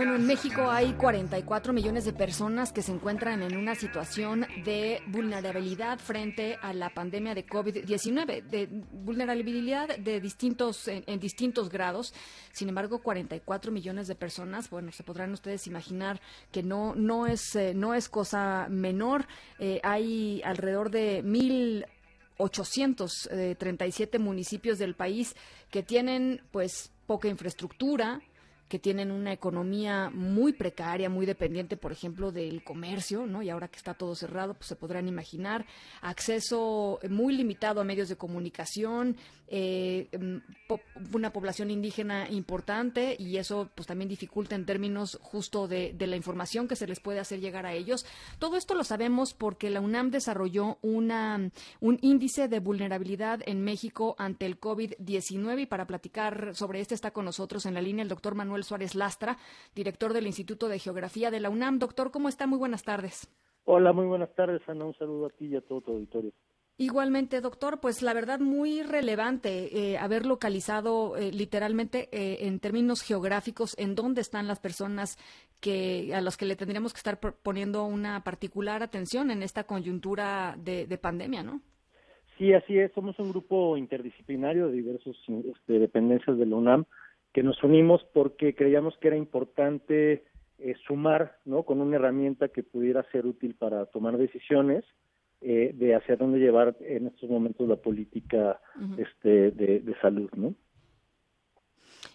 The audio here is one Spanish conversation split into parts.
Bueno, en México hay 44 millones de personas que se encuentran en una situación de vulnerabilidad frente a la pandemia de COVID-19, de vulnerabilidad de distintos en, distintos grados. Sin embargo, 44 millones de personas, bueno, se podrán ustedes imaginar que no no es eh, no es cosa menor. Eh, hay alrededor de mil 837 eh, municipios del país que tienen pues poca infraestructura, que tienen una economía muy precaria, muy dependiente, por ejemplo, del comercio, ¿no? Y ahora que está todo cerrado, pues se podrán imaginar acceso muy limitado a medios de comunicación, eh, mm, una población indígena importante y eso pues también dificulta en términos justo de, la información que se les puede hacer llegar a ellos. Todo esto lo sabemos porque la UNAM desarrolló una, un índice de vulnerabilidad en México ante el COVID-19 y para platicar sobre este está con nosotros en la línea el doctor Manuel Suárez Lastra, director del Instituto de Geografía de la UNAM. Doctor, ¿cómo está? Muy buenas tardes. Hola, muy buenas tardes, Ana. Un saludo a ti y a todo tu auditorio. Igualmente, doctor, pues la verdad muy relevante eh, haber localizado eh, literalmente eh, en términos geográficos en dónde están las personas que a las que le tendríamos que estar poniendo una particular atención en esta coyuntura de, pandemia, ¿no? Sí, así es. Somos un grupo interdisciplinario de diversas este, dependencias de la UNAM que nos unimos porque creíamos que era importante sumar, ¿no? Con una herramienta que pudiera ser útil para tomar decisiones eh, de hacia dónde llevar en estos momentos la política este, de, salud, ¿no?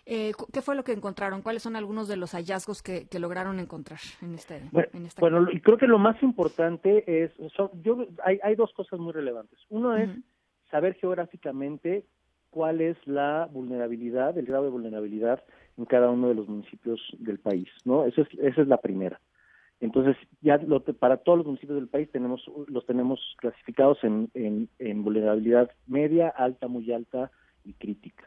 Eh, ¿Qué fue lo que encontraron? ¿Cuáles son algunos de los hallazgos que, lograron encontrar en este? Bueno, bueno y creo que lo más importante es, yo, hay, hay dos cosas muy relevantes. Uno es saber geográficamente cuál es la vulnerabilidad, el grado de vulnerabilidad en cada uno de los municipios del país, ¿no? Eso es, esa es la primera. Entonces, ya para todos los municipios del país tenemos los tenemos clasificados en, en, vulnerabilidad media, alta, muy alta y crítica.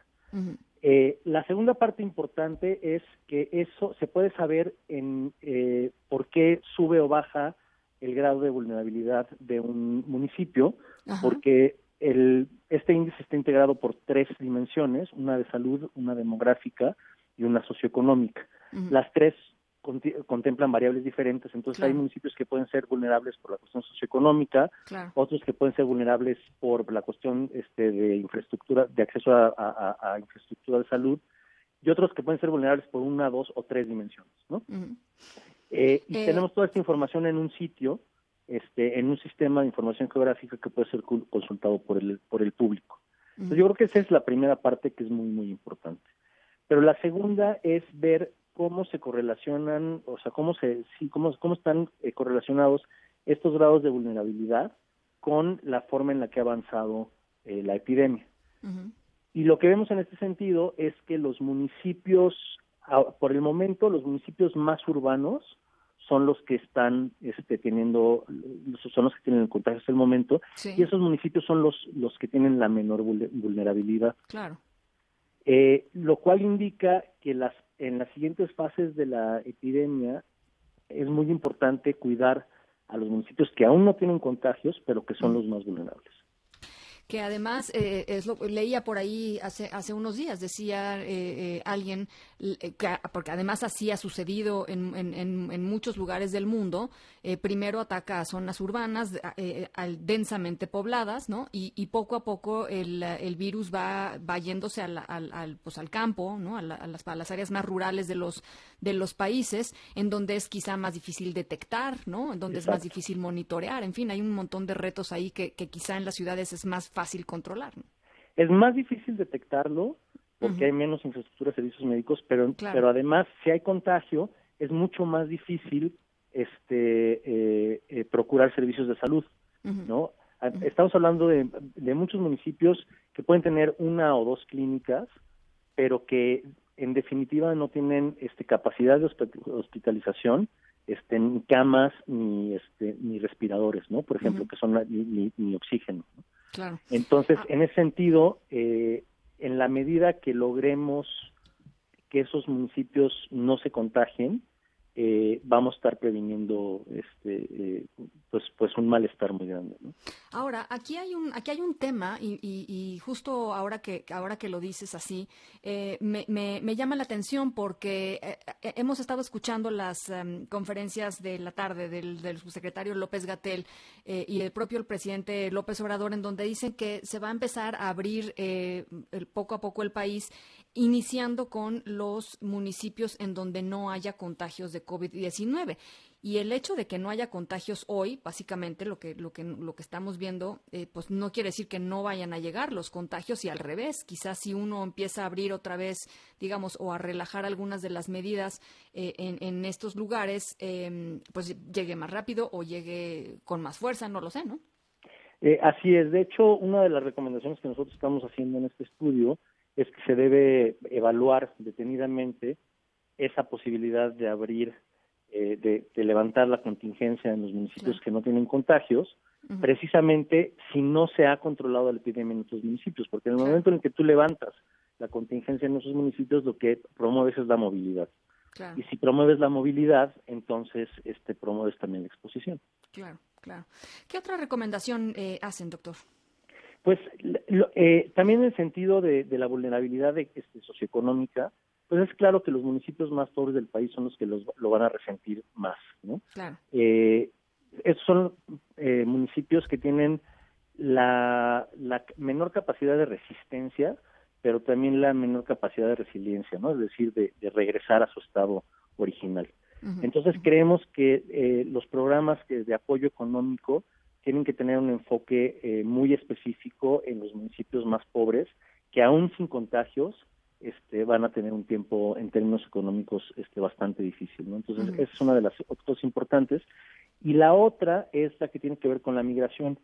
eh, la segunda parte importante es que eso se puede saber en eh, por qué sube o baja el grado de vulnerabilidad de un municipio, porque el, este índice está integrado por tres dimensiones, una de salud, una demográfica y una socioeconómica. Las tres contemplan variables diferentes, entonces hay municipios que pueden ser vulnerables por la cuestión socioeconómica, otros que pueden ser vulnerables por la cuestión este, de infraestructura, de acceso a, infraestructura de salud, y otros que pueden ser vulnerables por una, dos o tres dimensiones, ¿no? Eh, y eh, tenemos toda esta información en un sitio, este, en un sistema de información geográfica que puede ser consultado por el, por el público. yo creo que esa es la primera parte que es muy, muy importante. Pero la segunda es ver cómo se correlacionan, o sea, cómo se, sí, cómo, cómo están eh, correlacionados estos grados de vulnerabilidad con la forma en la que ha avanzado eh, la epidemia. Y lo que vemos en este sentido es que los municipios, por el momento, los municipios más urbanos son los que están este, teniendo, son los que tienen el contagio hasta el momento, y esos municipios son los, los que tienen la menor vulnerabilidad. Claro. Eh, lo cual indica que las en las siguientes fases de la epidemia es muy importante cuidar a los municipios que aún no tienen contagios, pero que son los más vulnerables que además eh, es lo leía por ahí hace hace unos días decía eh, eh, alguien que, porque además así ha sucedido en, en, muchos lugares del mundo primero ataca a zonas urbanas al, densamente pobladas no y, poco a poco el, el virus va, va yéndose al, al, pues al campo no a, las, a las áreas más rurales de los de los países en donde es quizá más difícil detectar no en donde es más difícil monitorear. En fin hay un montón de retos ahí que, que quizá en las ciudades es más fácil controlar. Es más difícil detectarlo porque hay menos infraestructura de servicios médicos, pero, pero además si hay contagio es mucho más difícil este eh, eh, procurar servicios de salud, ¿no? Ah, estamos hablando de, de muchos municipios que pueden tener una o dos clínicas, pero que en definitiva no tienen este capacidad de hospitalización, este, ni camas ni este ni respiradores, ¿no? Por ejemplo, que son ni, ni, oxígeno. Entonces, ah. en ese sentido, eh, en la medida que logremos que esos municipios no se contagien, eh, vamos a estar previniendo este eh, pues pues un malestar muy grande ahora aquí hay un aquí hay un tema y, justo ahora que ahora que lo dices así eh, me, me, llama la atención porque hemos estado escuchando las em, conferencias de la tarde del, del subsecretario López Gatel y el propio el presidente López Obrador en donde dicen que se va a empezar a abrir poco a poco el país iniciando con los municipios en donde no haya contagios de COVID-19. Y el hecho de que no haya contagios hoy, básicamente lo que, lo que, lo que estamos viendo, eh, pues no quiere decir que no vayan a llegar los contagios y al revés. Quizás si uno empieza a abrir otra vez, digamos, o a relajar algunas de las medidas eh, en, estos lugares, em, pues llegue más rápido o llegue con más fuerza, no lo sé, ¿no? Eh, así es. De hecho, una de las recomendaciones que nosotros estamos haciendo en este estudio es que se debe evaluar detenidamente esa posibilidad de abrir, eh, de, levantar la contingencia en los municipios que no tienen contagios, precisamente si no se ha controlado la epidemia en otros municipios, porque en el momento en el que tú levantas la contingencia en esos municipios, lo que promueves es la movilidad. Y si promueves la movilidad, entonces este promueves también la exposición. Claro, claro. ¿Qué otra recomendación eh, hacen, doctor? Pues eh, también en el sentido de, la vulnerabilidad de, este, socioeconómica, pues es claro que los municipios más pobres del país son los que los, lo van a resentir más, ¿no? Claro. Eh, esos son eh, municipios que tienen la, la menor capacidad de resistencia, pero también la menor capacidad de resiliencia, ¿no? Es decir, de, regresar a su estado original. Entonces creemos que eh, los programas que de apoyo económico tienen que tener un enfoque eh, muy específico en los municipios más pobres, que aún sin contagios este, van a tener un tiempo en términos económicos este, bastante difícil. ¿no? Entonces, esa es una de las cosas importantes. Y la otra es la que tiene que ver con la migración.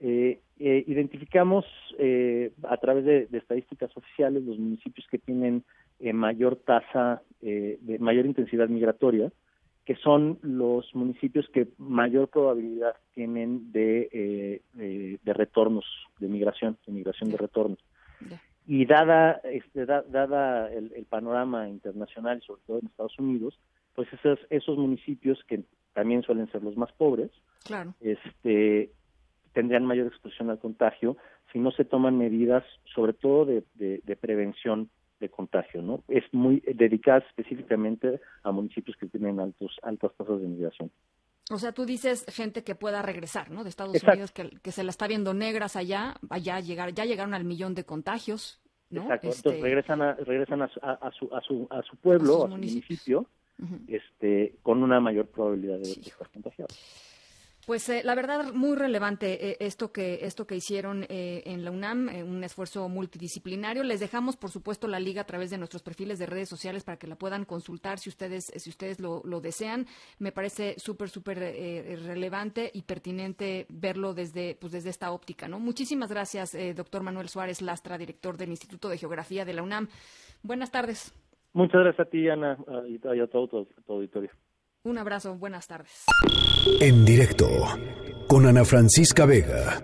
Eh, eh, identificamos a través de, de, estadísticas oficiales los municipios que tienen mayor tasa, de mayor intensidad migratoria, que son los municipios que mayor probabilidad tienen de, eh, de, retornos, de migración, de migración de retornos. Y dada, este, dada el, panorama internacional, sobre todo en Estados Unidos, pues esos, esos municipios que también suelen ser los más pobres, claro. este, tendrían mayor exposición al contagio si no se toman medidas, sobre todo de, de prevención de contagio, ¿no? Es muy dedicada específicamente a municipios que tienen altos altas tasas de migración. O sea, tú dices gente que pueda regresar, ¿no? De Estados Unidos que, que, se la está viendo negras allá, allá llegar, ya llegaron al millón de contagios, ¿no? Exacto. Entonces este regresan a regresan a, a, su a su a su pueblo, a, su municipio, este con una mayor probabilidad de, estar contagiados. Pues eh, la verdad muy relevante eh, esto que esto que hicieron eh, en la UNAM, un esfuerzo multidisciplinario. Les dejamos por supuesto la liga a través de nuestros perfiles de redes sociales para que la puedan consultar si ustedes si ustedes lo, desean. Me parece súper súper relevante y pertinente verlo desde pues desde esta óptica, ¿no? Muchísimas gracias, doctor Manuel Suárez Lastra, director del Instituto de Geografía de la UNAM. Buenas tardes. Muchas gracias a ti, Ana, y a todo tu auditorio. Un abrazo, buenas tardes. En directo con Ana Francisca Vega.